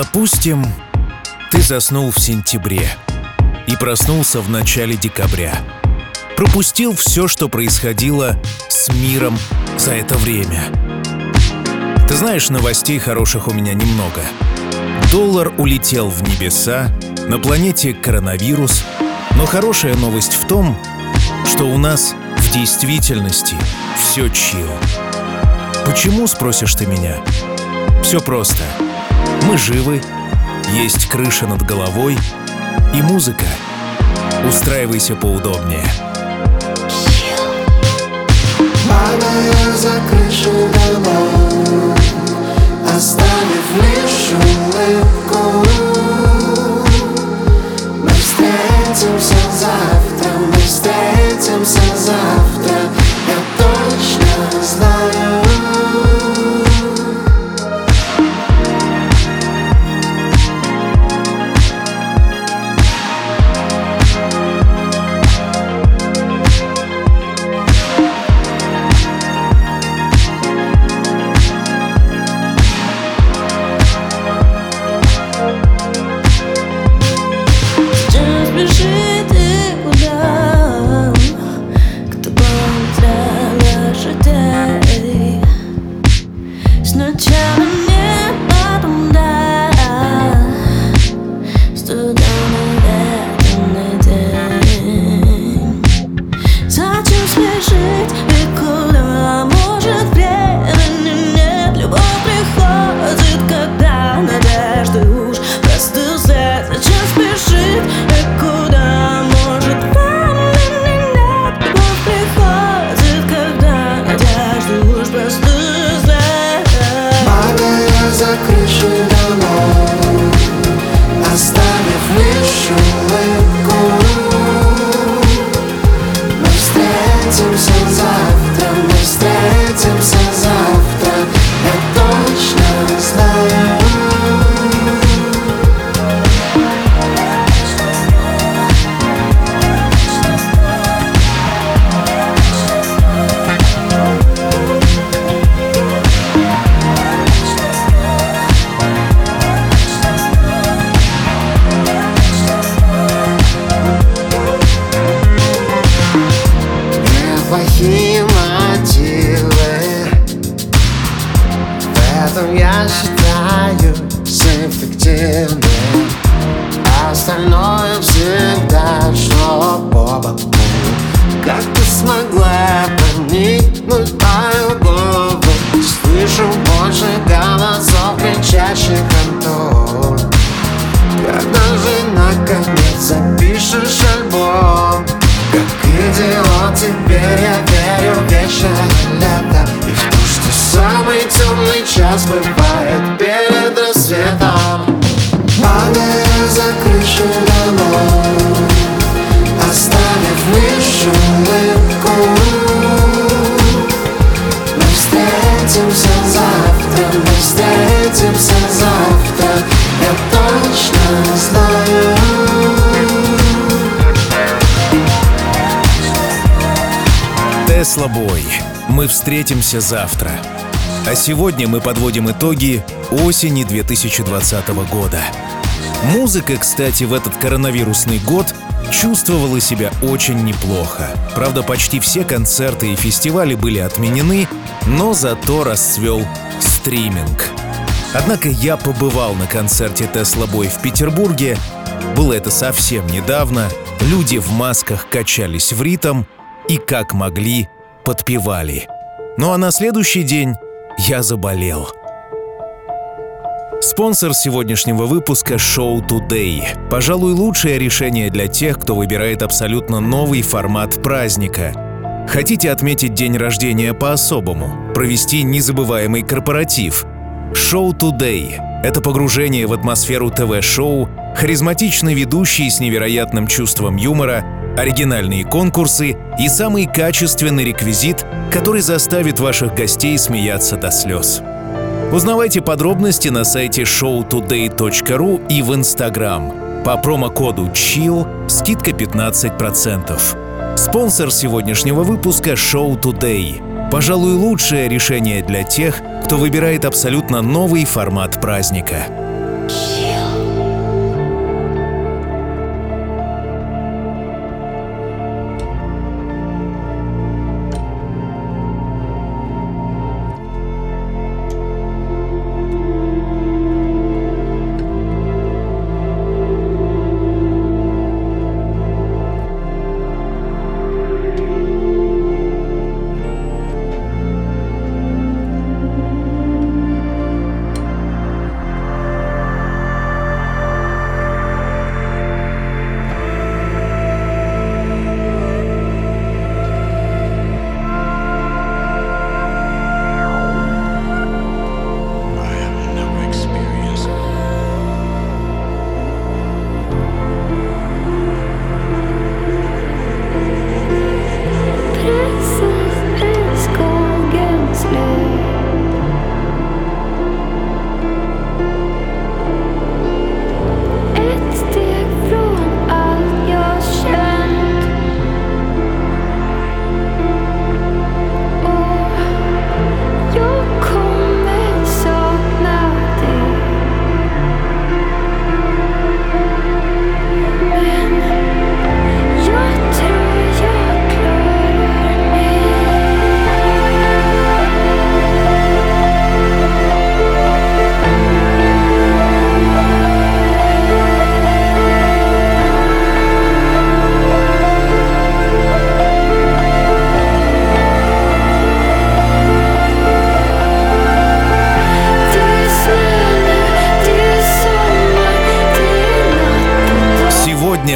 Допустим, ты заснул в сентябре и проснулся в начале декабря. Пропустил все, что происходило с миром за это время. Ты знаешь, новостей хороших у меня немного. Доллар улетел в небеса, на планете коронавирус, но хорошая новость в том, что у нас в действительности все чил. Почему, спросишь ты меня? Все просто. Мы живы, есть крыша над головой и музыка. Устраивайся поудобнее. Падая за крышу домой Оставив лишь улыбку Мы встретимся завтра, мы встретимся завтра мою голову. Слышу больше голосов, кричащих Антон когда же наконец запишешь альбом. Как идиот теперь я верю в вечное лето. И в то, что самый темный час бывает Тесла Бой. Мы встретимся завтра. А сегодня мы подводим итоги осени 2020 года. Музыка, кстати, в этот коронавирусный год чувствовала себя очень неплохо. Правда, почти все концерты и фестивали были отменены, но зато расцвел стриминг. Однако я побывал на концерте Тесла Бой в Петербурге. Было это совсем недавно. Люди в масках качались в ритм и как могли подпевали. Ну а на следующий день я заболел. Спонсор сегодняшнего выпуска — шоу Today. Пожалуй, лучшее решение для тех, кто выбирает абсолютно новый формат праздника. Хотите отметить день рождения по-особому? Провести незабываемый корпоратив? Шоу Today — это погружение в атмосферу ТВ-шоу, харизматичный ведущий с невероятным чувством юмора, оригинальные конкурсы и самый качественный реквизит, который заставит ваших гостей смеяться до слез. Узнавайте подробности на сайте showtoday.ru и в Instagram. По промокоду CHILL скидка 15%. Спонсор сегодняшнего выпуска — Show Today. Пожалуй, лучшее решение для тех, кто выбирает абсолютно новый формат праздника —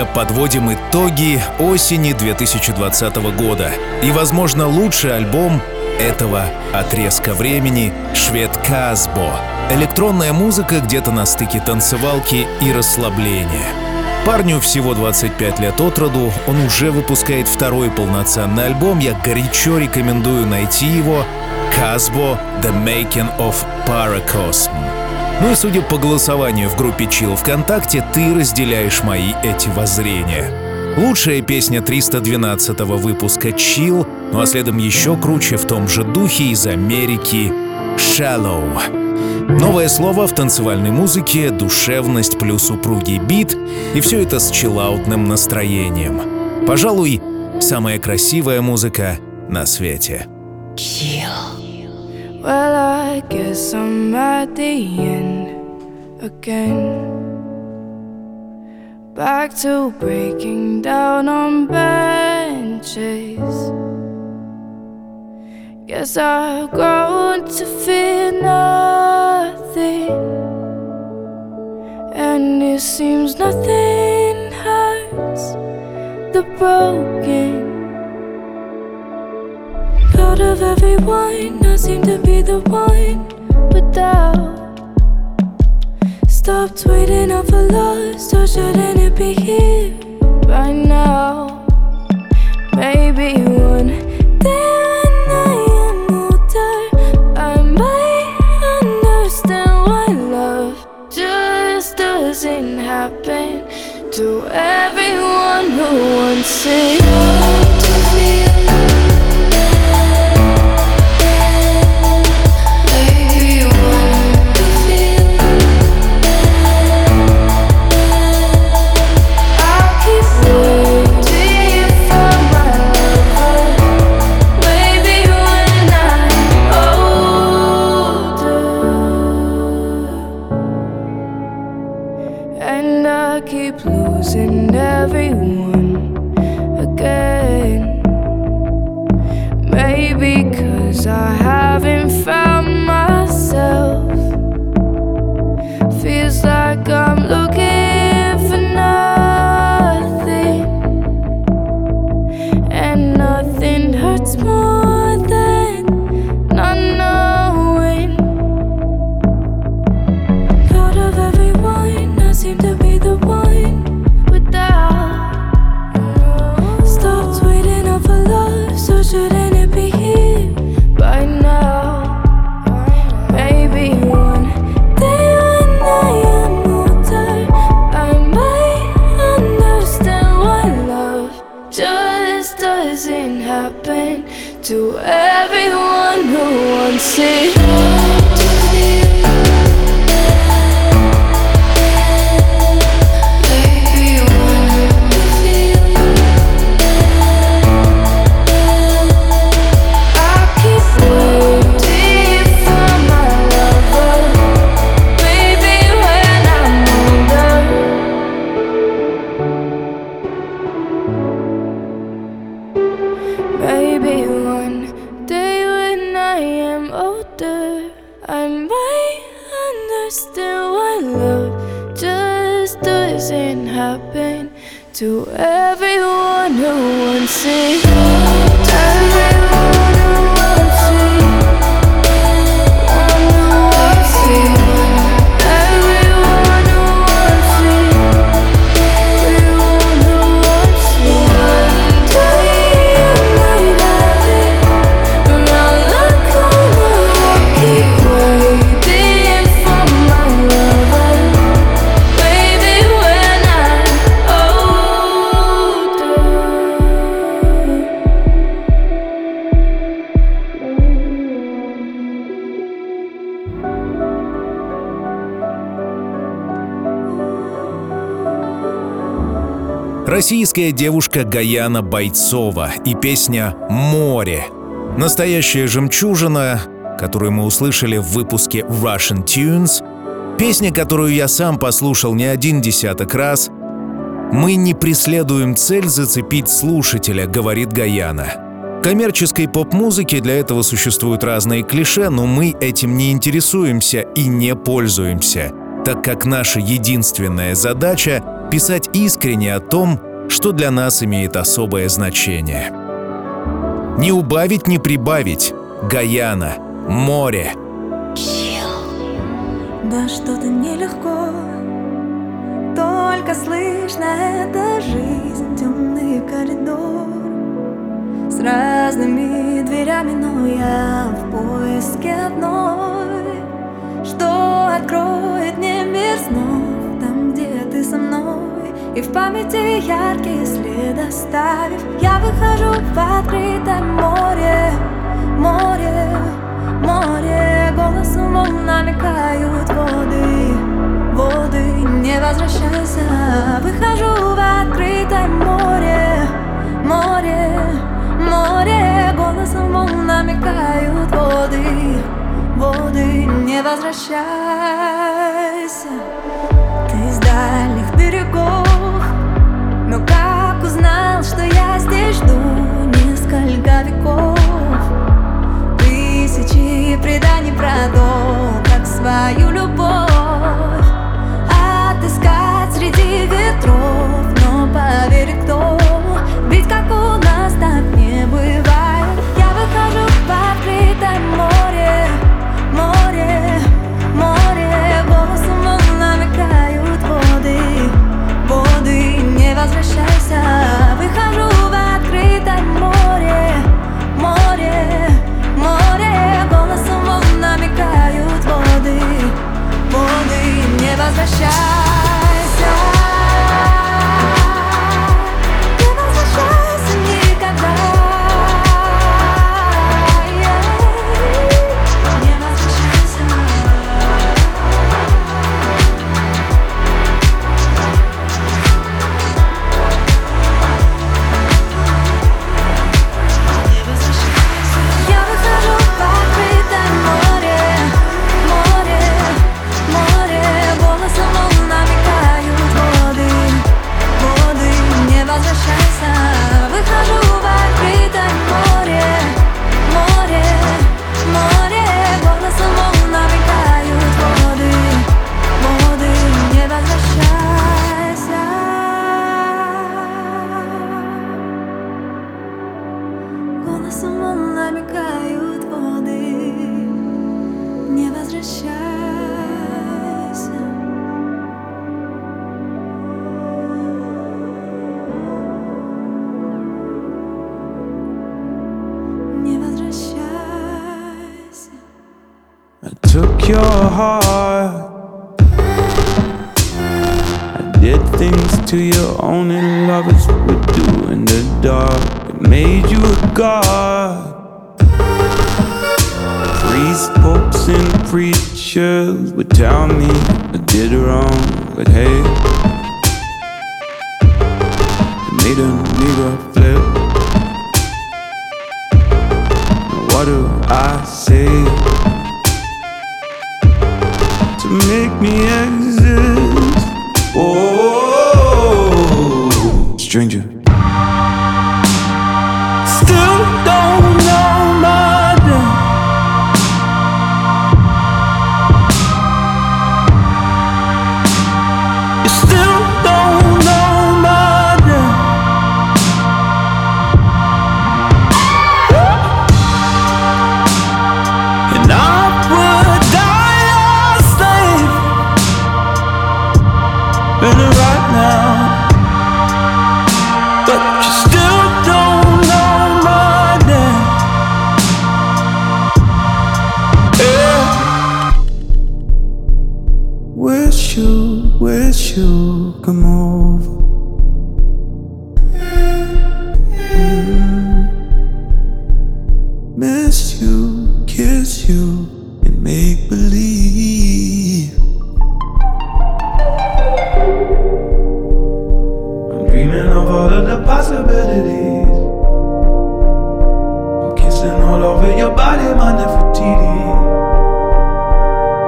подводим итоги осени 2020 года. И, возможно, лучший альбом этого отрезка времени «Швед Казбо». Электронная музыка где-то на стыке танцевалки и расслабления. Парню всего 25 лет от роду, он уже выпускает второй полноценный альбом, я горячо рекомендую найти его «Казбо – The Making of Paracosm». Ну и судя по голосованию в группе Chill ВКонтакте, ты разделяешь мои эти воззрения. Лучшая песня 312 выпуска Chill, ну а следом еще круче в том же духе из Америки Shallow. Новое слово в танцевальной музыке, душевность плюс упругий бит, и все это с чиллаутным настроением. Пожалуй, самая красивая музыка на свете. Well, I guess I'm at the end again. Back to breaking down on benches. Guess I've grown to fear nothing. And it seems nothing hurts the broken out of everyone, I seem to be the one without. Stopped waiting up for lost, or shouldn't it be here right now? Maybe one day when I am older, I might understand why love just doesn't happen to everyone who wants it. To everyone who wants it. Российская девушка Гаяна Бойцова и песня «Море». Настоящая жемчужина, которую мы услышали в выпуске Russian Tunes, песня, которую я сам послушал не один десяток раз. «Мы не преследуем цель зацепить слушателя», — говорит Гаяна. В коммерческой поп-музыке для этого существуют разные клише, но мы этим не интересуемся и не пользуемся, так как наша единственная задача — писать искренне о том, что для нас имеет особое значение. Не убавить, не прибавить. Гаяна, море. Да что-то нелегко Только слышно это жизнь Темный коридор С разными дверями Но я в поиске одной Что откроет мне мир снов Там, где ты со мной И в памяти яркий след оставив Я выхожу в открытое море Море, море. Голосом волн намекают воды Воды, не возвращайся. Выхожу в открытое море Море, море. Голосом волн намекают воды Воды, не возвращайся берегов. Но как узнал, что я здесь жду Несколько веков? Тысячи преданий про то, как свою любовь Отыскать среди ветров. Но поверь, кто возвращайся Выхожу в открытое море Море, море. Голосом волн намекают воды Воды, не возвращайся волн намекают воды Не возвращайся Не возвращайся I took your heart. I did things to you only lovers would do in the dark. It made you God. Priests, popes, and preachers would tell me I did wrong, but hey, it made a nigga flip. What do I say to make me exist? Oh, stranger. Dreaming of all of the possibilities. I'm kissing all over your body, my Nefertiti.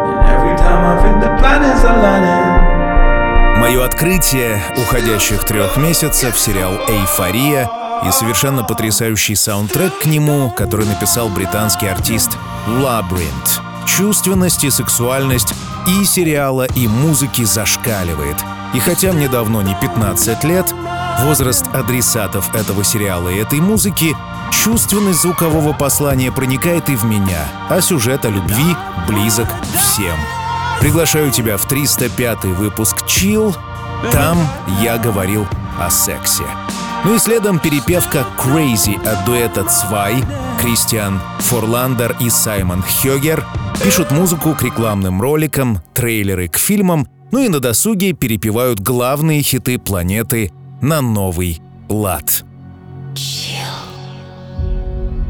And every time I think the planets are lining. Мое открытие уходящих трех месяцев — сериал «Эйфория» и совершенно потрясающий саундтрек к нему, который написал британский артист Labyrinth. Чувственность и сексуальность и сериала, и музыки зашкаливает. И хотя мне давно не 15 лет, возраст адресатов этого сериала и этой музыки, чувственность звукового послания проникает и в меня, а сюжет о любви близок всем. Приглашаю тебя в 305 выпуск Chill. Там я говорил о сексе. Ну и следом перепевка Crazy от дуэта Цвай, Кристиан Форландер и Саймон Хёгер пишут музыку к рекламным роликам, трейлеры к фильмам, ну и на досуге перепевают главные хиты планеты на новый лад.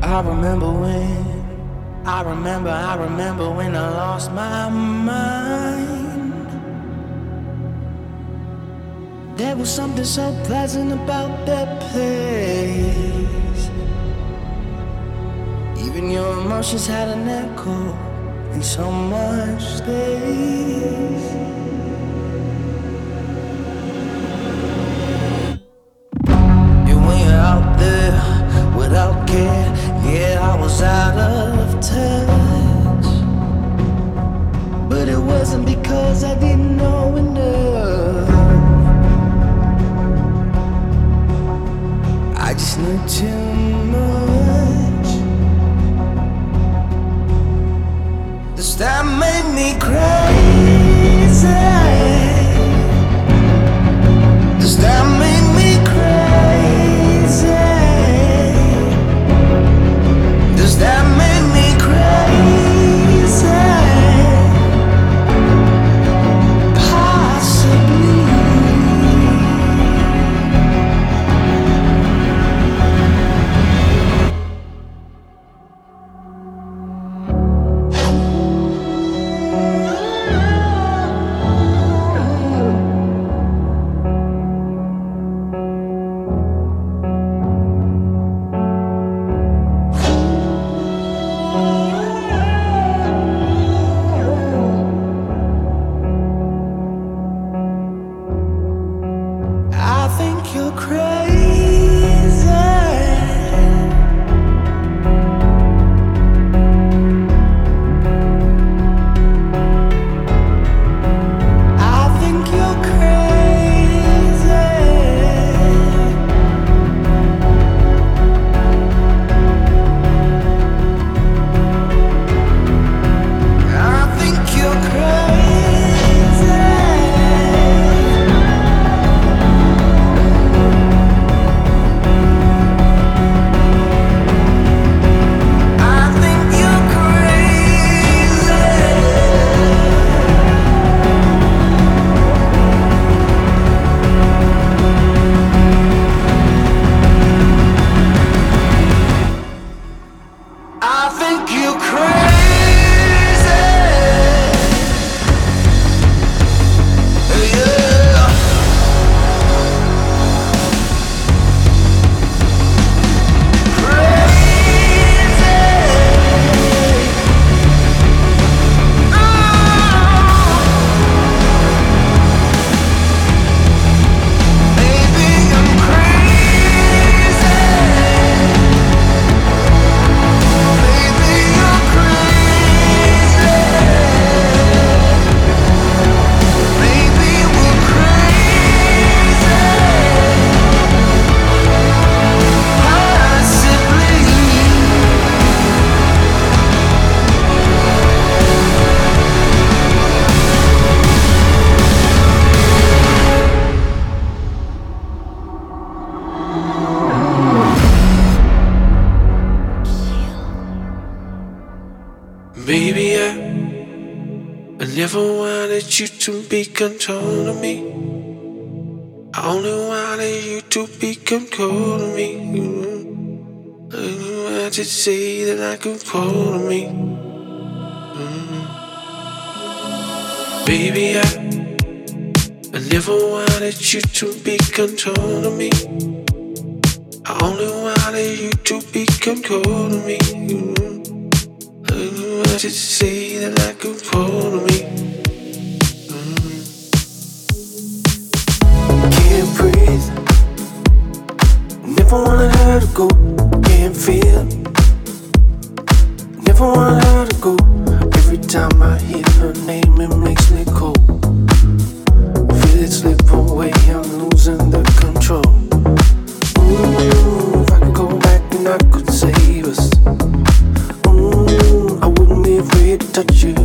I remember when, I remember, I remember when I lost my mind. There was something so pleasant about that place. Even your emotions had an echo in so much space. Touch. But it wasn't because I didn't know enough. I just knew too much. Does that make me crazy? Be controlling me. I only wanted you to become cold to me. Mm-hmm. I had to say that I could call to me. Mm. Baby, I, I never wanted you to be controlling me. I only wanted you to become cold to me. Mm-hmm. I had to say that I could call to me. Breathe. Never wanted her to go. Can't feel. Never wanted her to go. Every time I hear her name, it makes me cold. Feel it slip away. I'm losing the control. Ooh, if I could go back and I could save us. Ooh, I wouldn't be afraid to touch you.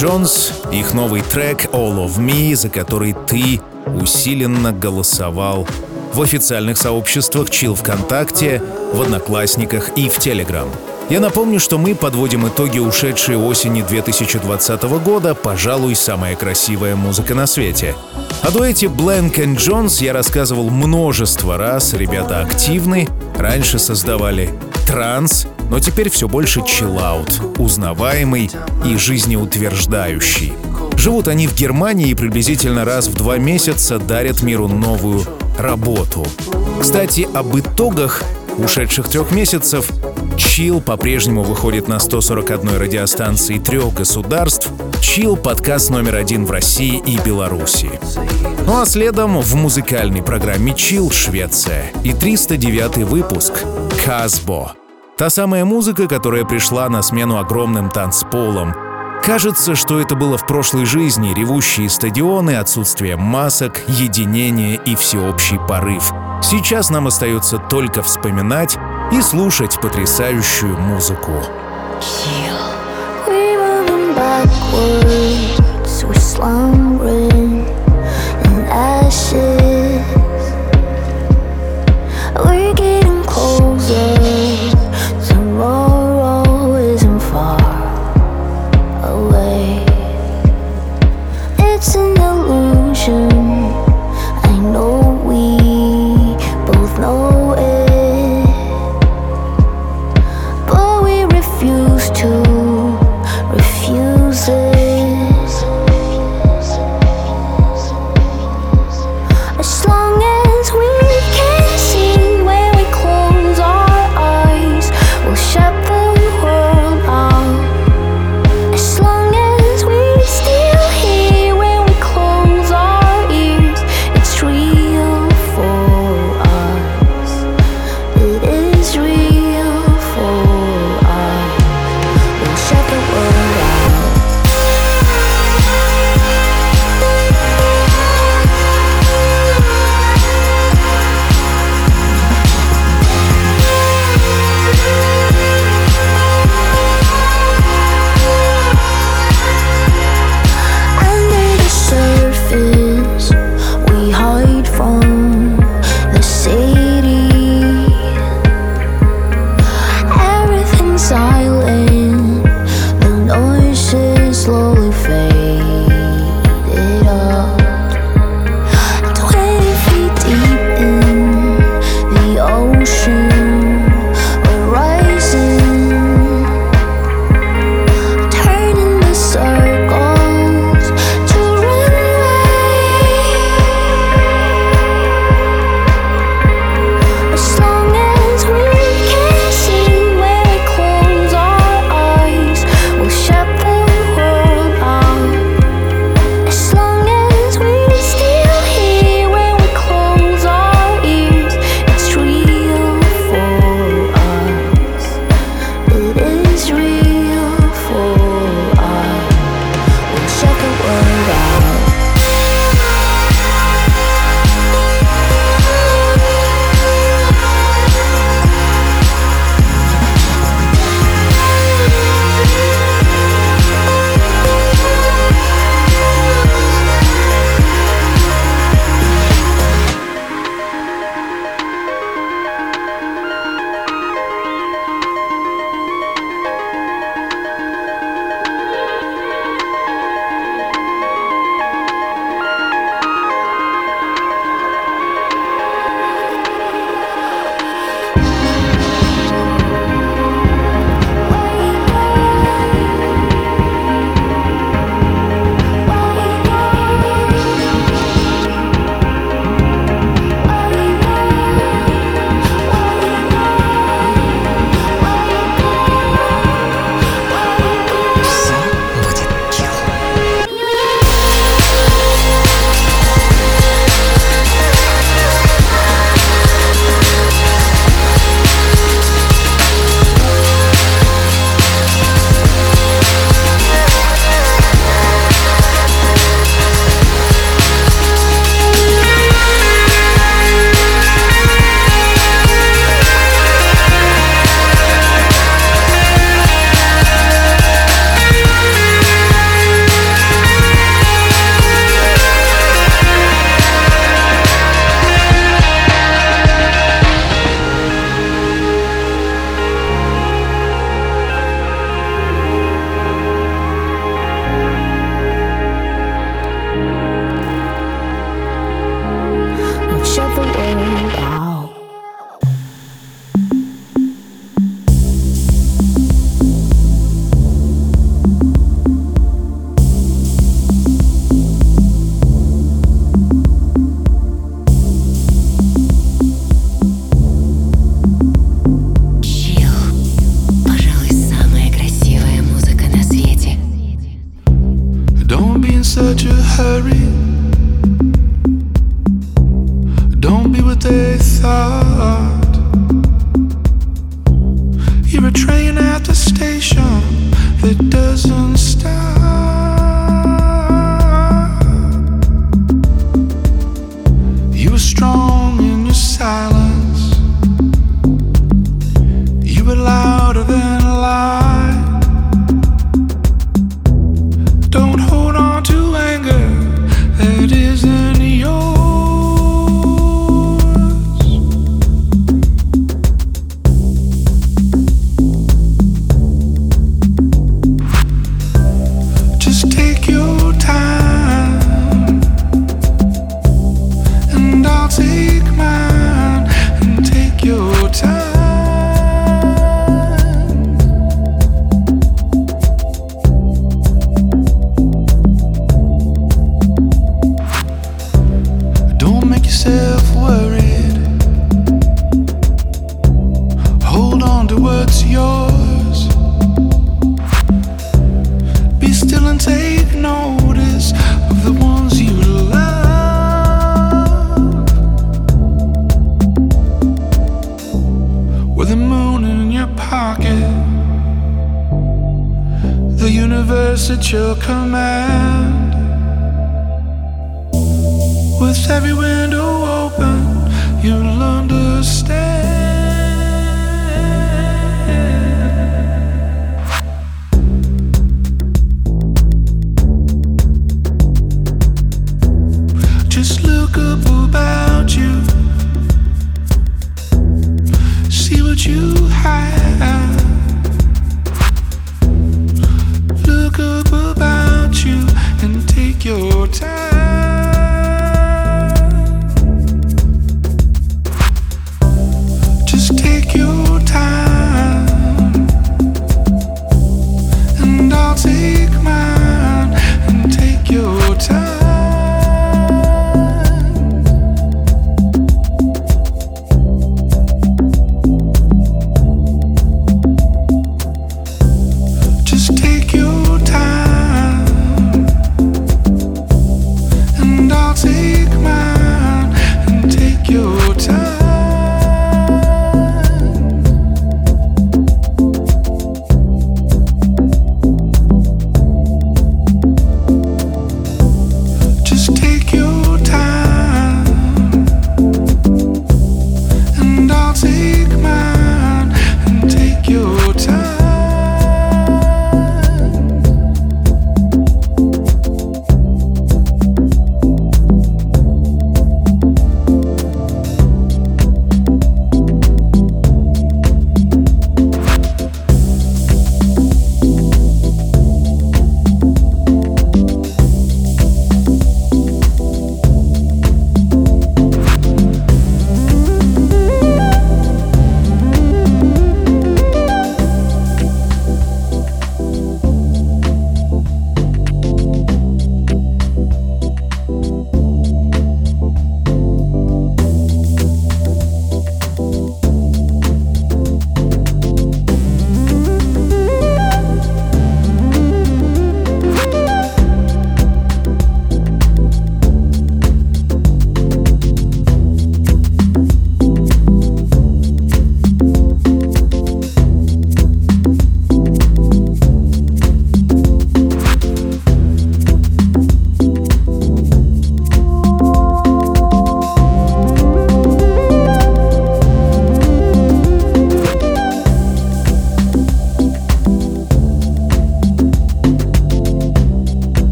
Jones, их новый трек All of Me, за который ты усиленно голосовал в официальных сообществах Chill ВКонтакте, в Одноклассниках и в Телеграм. Я напомню, что мы подводим итоги ушедшей осени 2020 года, пожалуй, самая красивая музыка на свете. О дуэте Blank and Jones я рассказывал множество раз, ребята активны, раньше создавали транс, но теперь все больше чиллаут, узнаваемый и жизнеутверждающий. Живут они в Германии и приблизительно раз в два месяца дарят миру новую работу. Кстати, об итогах ушедших трех месяцев Чил по-прежнему выходит на 141 радиостанции трех государств. Чил — подкаст номер один в России и Беларуси. Ну а следом в музыкальной программе Чил Швеция и 309 выпуск Казбо. Та самая музыка, которая пришла на смену огромным танцполам. Кажется, что это было в прошлой жизни, ревущие стадионы, отсутствие масок, единение и всеобщий порыв. Сейчас нам остается только вспоминать и слушать потрясающую музыку. We're getting closer. toxic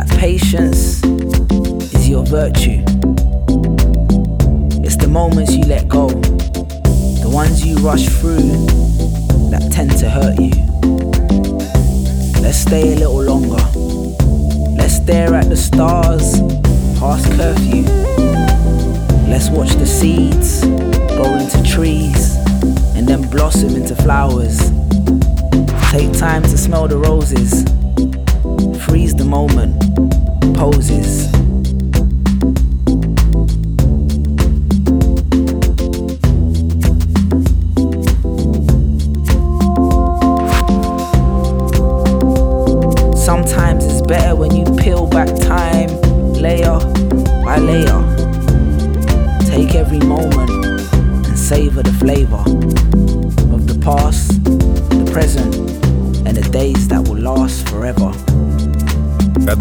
that patience is your virtue. It's the moments you let go, the ones you rush through that tend to hurt you. Let's stay a little longer. Let's stare at the stars past curfew. Let's watch the seeds grow into trees and then blossom into flowers. Take time to smell the roses seize the moment, poses.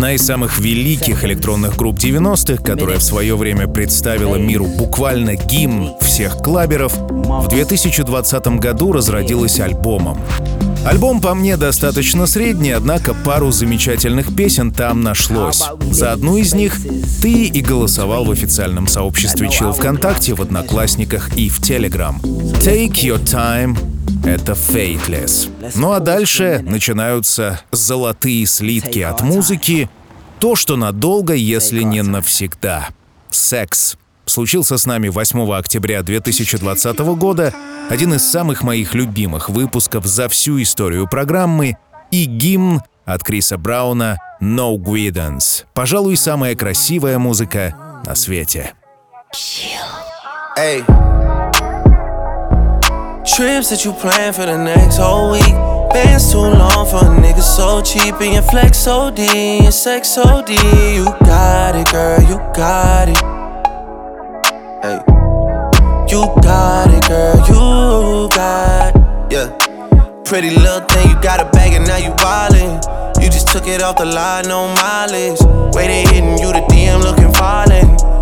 Одна из самых великих электронных групп 90-х, которая в свое время представила миру буквально гимн всех клаберов, в 2020 году разродилась альбомом. Альбом по мне достаточно средний, однако пару замечательных песен там нашлось. За одну из них ты и голосовал в официальном сообществе Chill ВКонтакте, в Одноклассниках и в Telegram. Take Your Time это Fateless. Ну а дальше начинаются золотые слитки от музыки, то, что надолго, если не навсегда. Секс. Случился с нами 8 октября 2020 года, один из самых моих любимых выпусков за всю историю программы и гимн от Криса Брауна «No Guidance». Пожалуй, самая красивая музыка на свете. Hey. Trips that you plan for the next whole week. Bands too long for a nigga so cheap. And your flex OD, your sex OD. You got it, girl, you got it. Hey. You got it, girl, you got it. Yeah. Pretty little thing, you got a bag and now you wildin'. You just took it off the line, no mileage. Way they hitting you, the DM looking violent.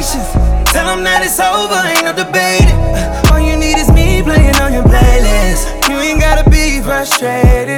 Patience. Tell them that it's over, ain't no debating. All you need is me playing on your playlist. You ain't gotta be frustrated.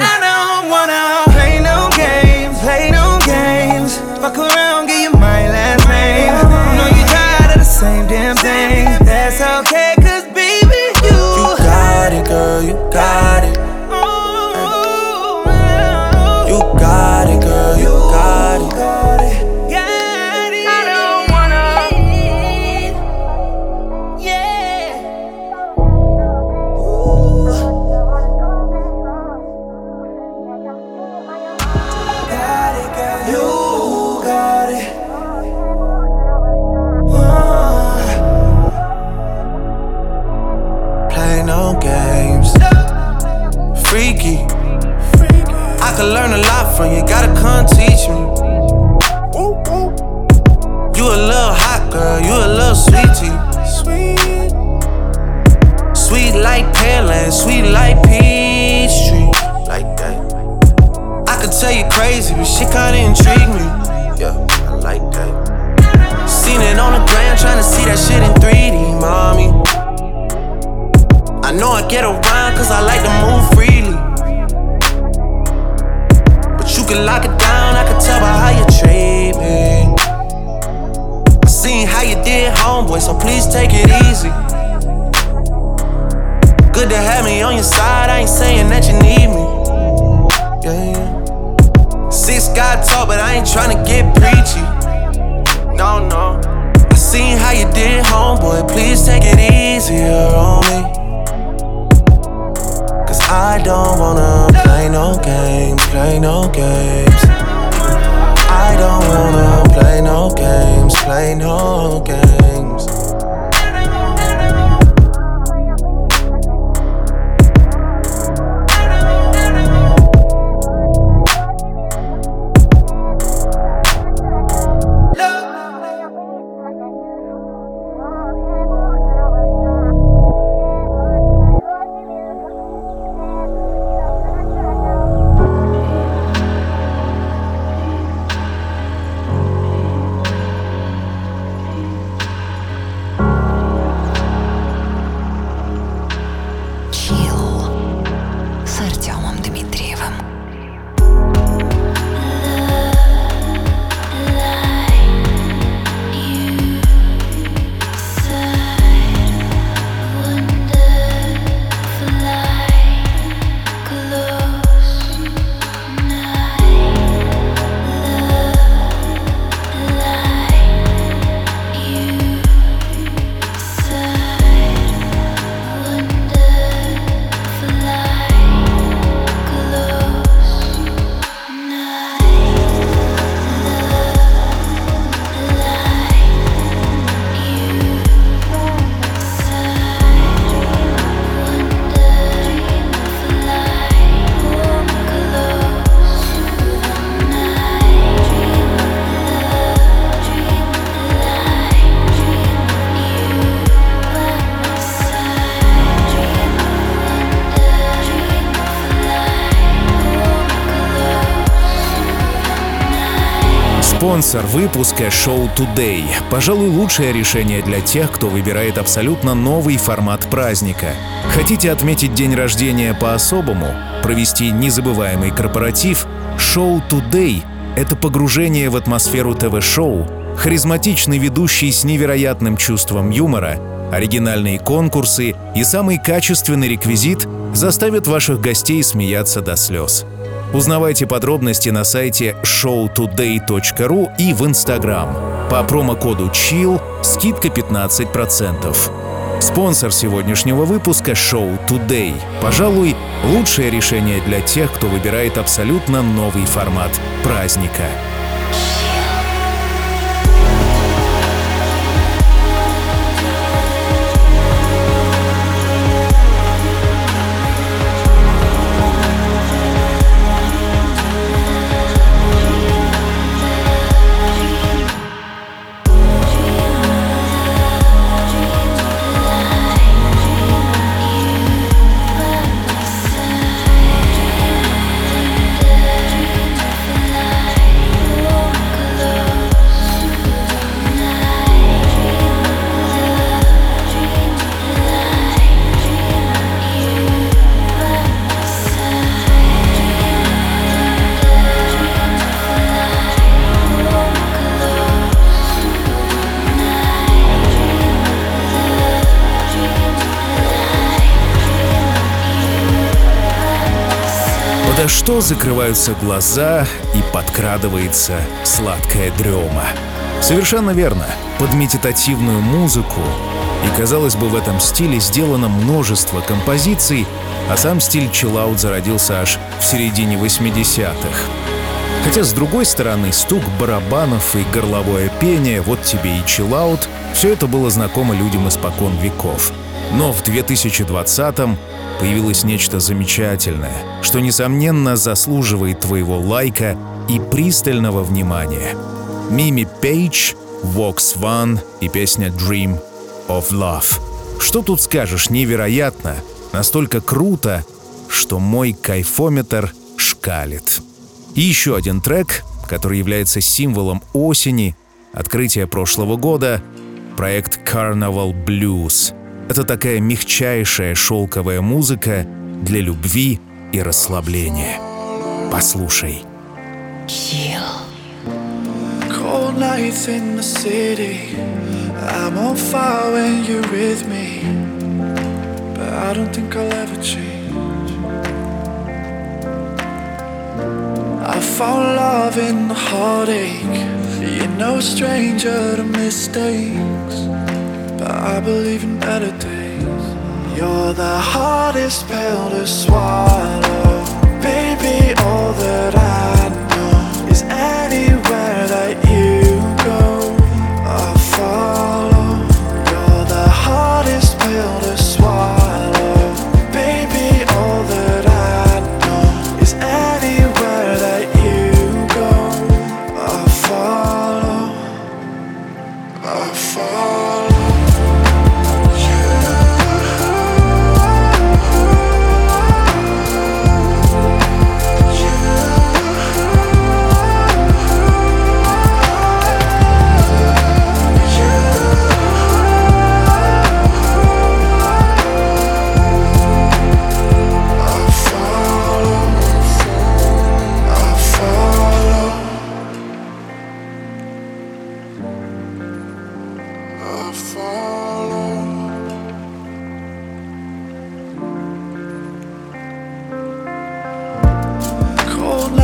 Спонсор выпуска шоу Today. Пожалуй, лучшее решение для тех, кто выбирает абсолютно новый формат праздника. Хотите отметить день рождения по-особому? Провести незабываемый корпоратив? Шоу Today — это погружение в атмосферу ТВ-шоу, харизматичный ведущий с невероятным чувством юмора, оригинальные конкурсы и самый качественный реквизит заставят ваших гостей смеяться до слез. Узнавайте подробности на сайте showtoday.ru и в Instagram. По промокоду CHILL скидка 15%. Спонсор сегодняшнего выпуска — шоу Today. Пожалуй, лучшее решение для тех, кто выбирает абсолютно новый формат праздника. Что закрываются глаза и подкрадывается сладкая дрема. Совершенно верно. Под медитативную музыку. И, казалось бы, в этом стиле сделано множество композиций, а сам стиль чиллаут зародился аж в середине 80-х. Хотя, с другой стороны, стук барабанов и горловое пение, вот тебе и чиллаут, все это было знакомо людям испокон веков. Но в 2020-м появилось нечто замечательное, что, несомненно, заслуживает твоего лайка и пристального внимания. Мими Пейдж, Vox One и песня Dream of Love. Что тут скажешь, невероятно, настолько круто, что мой кайфометр шкалит. И еще один трек, который является символом осени, открытия прошлого года, проект Carnival Blues. Это такая мягчайшая шелковая музыка для любви и расслабления. Послушай. Cold nights in the city. I'm on fire when you're with me. But I don't think I'll ever change. I found love in the heartache. You're no stranger to mistakes. But I believe in better days. You're the hardest pill to swallow. Baby, all that I know is anywhere that you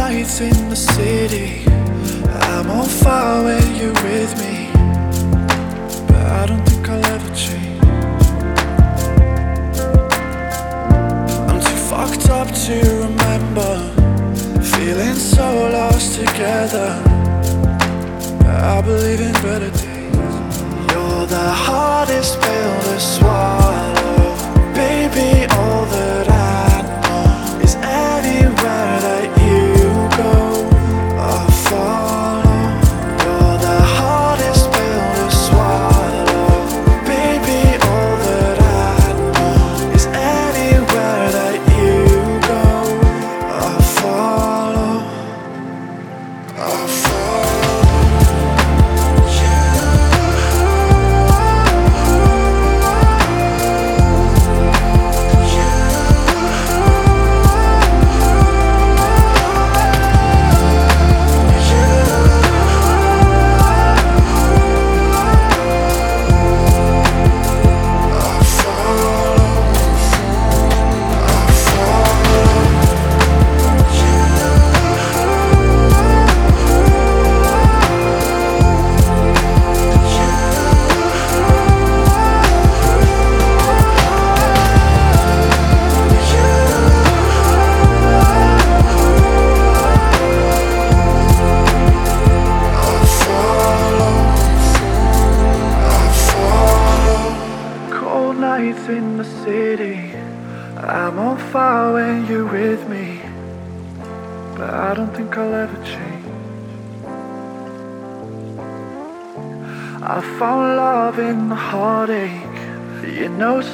Cold nights in the city. I'm on fire when you're with me. But I don't think I'll ever change. I'm too fucked up to remember. Feeling so lost together. But I believe in better days. You're the hardest pill to swallow. Baby, all that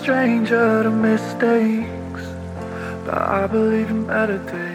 stranger to mistakes. But I believe in better days.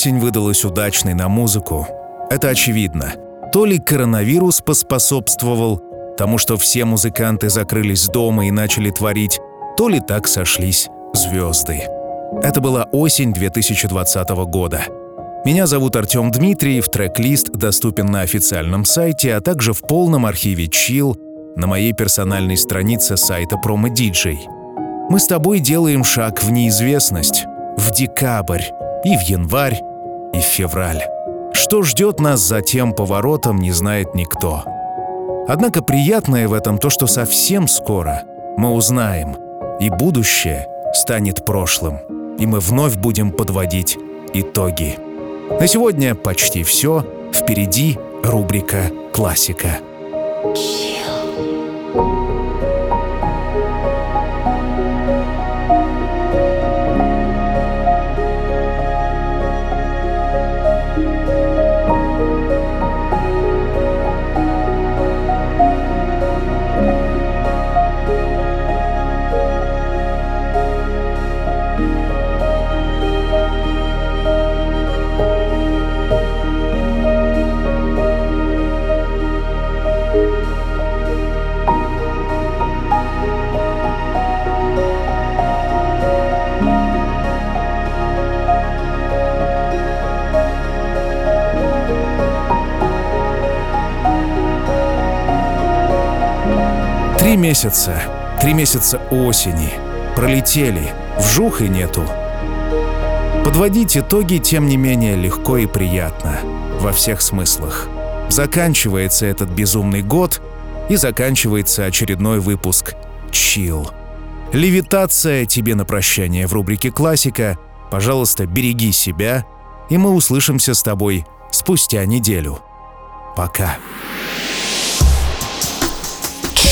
Осень выдалась удачной на музыку. Это очевидно. То ли коронавирус поспособствовал тому, что все музыканты закрылись дома и начали творить, то ли так сошлись звезды. Это была осень 2020 года. Меня зовут Артем Дмитриев, трек-лист доступен на официальном сайте, а также в полном архиве Chill на моей персональной странице сайта Promo DJ. Мы с тобой делаем шаг в неизвестность, в декабрь, и в январь, и февраль. Что ждет нас за тем поворотом, не знает никто. Однако приятное в этом то, что совсем скоро мы узнаем, и будущее станет прошлым, и мы вновь будем подводить итоги. На сегодня почти все. Впереди рубрика «Классика». Три месяца, три месяца осени пролетели, вжух и нету. Подводить итоги, тем не менее, легко и приятно, во всех смыслах. Заканчивается этот безумный год, и заканчивается очередной выпуск «Чил». Левитация тебе на прощание в рубрике «Классика». Пожалуйста, береги себя, и мы услышимся с тобой спустя неделю. Пока.